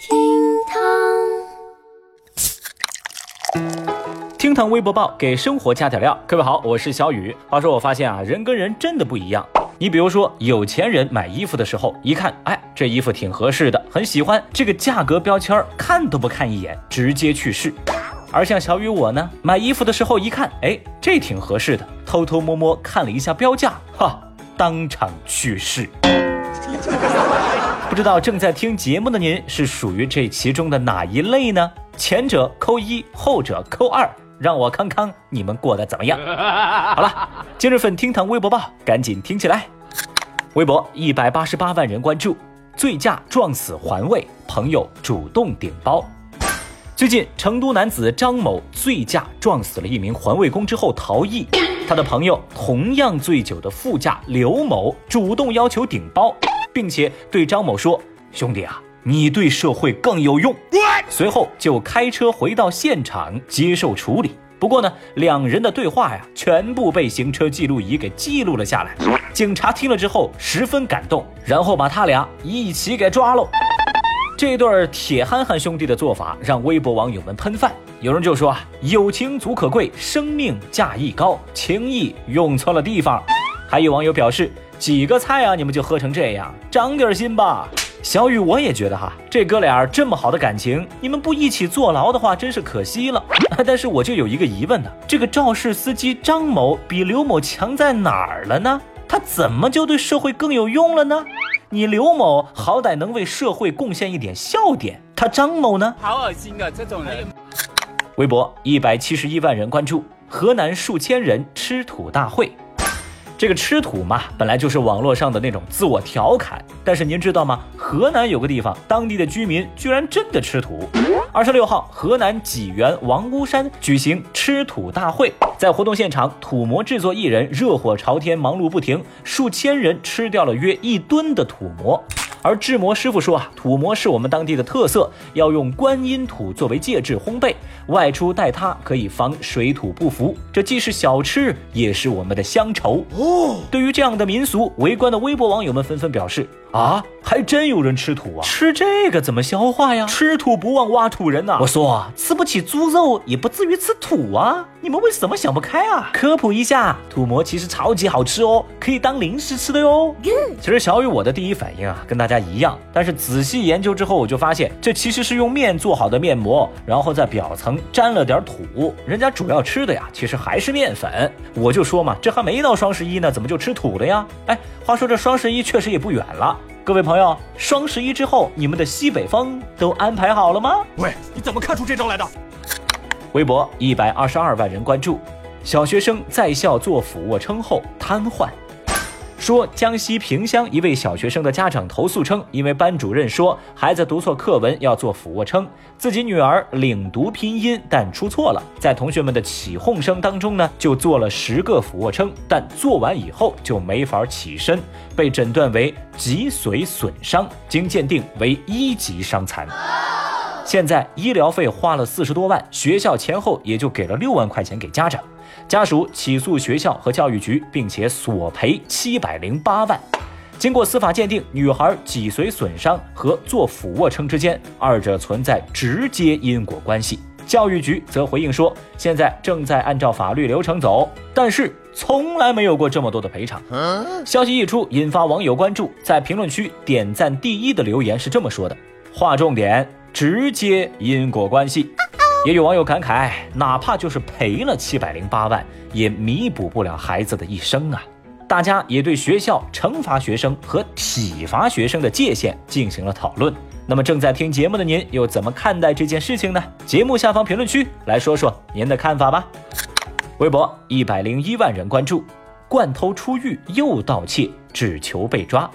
厅堂，厅堂微博报给生活加点料。各位好，我是小雨。话说我发现啊，人跟人真的不一样。你比如说，有钱人买衣服的时候，一看，哎，这衣服挺合适的，很喜欢，这个价格标签看都不看一眼，直接去试。而像小雨我呢，买衣服的时候一看，哎，这挺合适的，偷偷摸摸看了一下标价，哈，当场去世。不知道正在听节目的您是属于这其中的哪一类呢？前者扣一，后者扣二，让我看看你们过得怎么样。好了，今日份厅堂微博报，赶紧听起来。微博一百八十八万人关注，醉驾撞死环卫，朋友主动顶包。最近，成都男子张某醉驾撞死了一名环卫工之后逃逸，他的朋友同样醉酒的副驾刘某主动要求顶包。并且对张某说：“兄弟啊，你对社会更有用。”随后就开车回到现场接受处理。不过呢，两人的对话呀，全部被行车记录仪给记录了下来。警察听了之后十分感动，然后把他俩一起给抓喽。这对铁憨憨兄弟的做法让微博网友们喷饭。有人就说啊：“友情足可贵，生命价亦高，情谊用错了地方。”还有网友表示。几个菜啊，你们就喝成这样，长点心吧。小雨，我也觉得哈，这哥俩这么好的感情，你们不一起坐牢的话，真是可惜了。但是我就有一个疑问呢，这个肇事司机张某比刘某强在哪儿了呢？他怎么就对社会更有用了呢？你刘某好歹能为社会贡献一点笑点，他张某呢？好恶心啊，这种人。微博一百七十一万人关注，河南数千人吃土大会。这个吃土嘛，本来就是网络上的那种自我调侃。但是您知道吗？河南有个地方，当地的居民居然真的吃土。二十六号，河南济源王屋山举行吃土大会，在活动现场，土模制作艺人热火朝天，忙碌不停，数千人吃掉了约一吨的土模。而制模师傅说啊，土模是我们当地的特色，要用观音土作为介质烘焙，外出带它可以防水土不服。这既是小吃，也是我们的乡愁哦。对于这样的民俗，围观的微博网友们纷纷表示。啊，还真有人吃土啊！吃这个怎么消化呀？吃土不忘挖土人呐！我说，吃不起猪肉，也不至于吃土啊！你们为什么想不开啊？科普一下，土馍其实超级好吃哦，可以当零食吃的哟。其实小雨我的第一反应啊，跟大家一样，但是仔细研究之后，我就发现这其实是用面做好的面膜，然后在表层沾了点土。人家主要吃的呀，其实还是面粉。我就说嘛，这还没到双十一呢，怎么就吃土了呀？哎，话说这双十一确实也不远了。各位朋友，双十一之后，你们的西北风都安排好了吗？喂，你怎么看出这招来的？微博一百二十二万人关注，小学生在校做俯卧撑后瘫痪。说江西萍乡一位小学生的家长投诉称，因为班主任说孩子读错课文要做俯卧撑，自己女儿领读拼音但出错了，在同学们的起哄声当中呢，就做了十个俯卧撑，但做完以后就没法起身，被诊断为脊髓损伤，经鉴定为一级伤残。现在医疗费花了四十多万，学校前后也就给了六万块钱给家长。家属起诉学校和教育局，并且索赔七百零八万。经过司法鉴定，女孩脊髓损伤和做俯卧撑之间，二者存在直接因果关系。教育局则回应说，现在正在按照法律流程走，但是从来没有过这么多的赔偿。消息一出，引发网友关注，在评论区点赞第一的留言是这么说的：划重点，直接因果关系。也有网友感慨，哪怕就是赔了七百零八万，也弥补不了孩子的一生啊！大家也对学校惩罚学生和体罚学生的界限进行了讨论。那么正在听节目的您又怎么看待这件事情呢？节目下方评论区来说说您的看法吧。微博一百零一万人关注，惯偷出狱又盗窃，只求被抓。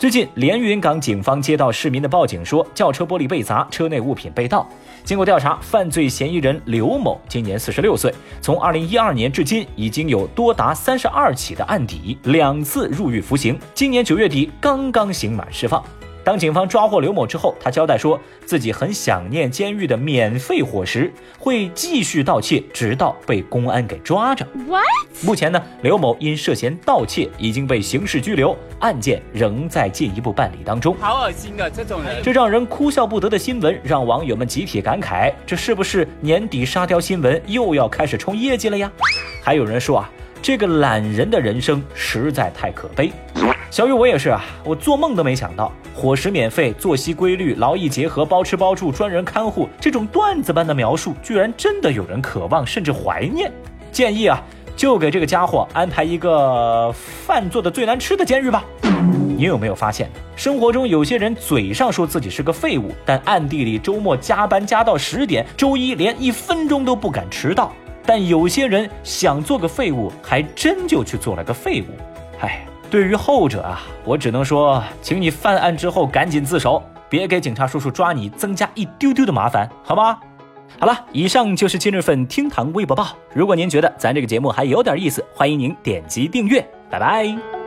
最近，连云港警方接到市民的报警，说轿车玻璃被砸，车内物品被盗。经过调查，犯罪嫌疑人刘某今年四十六岁，从二零一二年至今已经有多达三十二起的案底，两次入狱服刑。今年九月底刚刚刑满释放。当警方抓获刘某之后，他交代说自己很想念监狱的免费伙食，会继续盗窃，直到被公安给抓着。What？目前呢，刘某因涉嫌盗窃已经被刑事拘留，案件仍在进一步办理当中。好恶心啊！这种人，这让人哭笑不得的新闻，让网友们集体感慨：这是不是年底沙雕新闻又要开始冲业绩了呀？还有人说啊，这个懒人的人生实在太可悲。小雨，我也是啊，我做梦都没想到，伙食免费、作息规律、劳逸结合、包吃包住、专人看护，这种段子般的描述，居然真的有人渴望甚至怀念。建议啊，就给这个家伙安排一个饭做的最难吃的监狱吧。你有没有发现，生活中有些人嘴上说自己是个废物，但暗地里周末加班加到十点，周一连一分钟都不敢迟到。但有些人想做个废物，还真就去做了个废物。哎。对于后者啊，我只能说，请你犯案之后赶紧自首，别给警察叔叔抓你增加一丢丢的麻烦，好吗？好了，以上就是今日份厅堂微博报。如果您觉得咱这个节目还有点意思，欢迎您点击订阅，拜拜。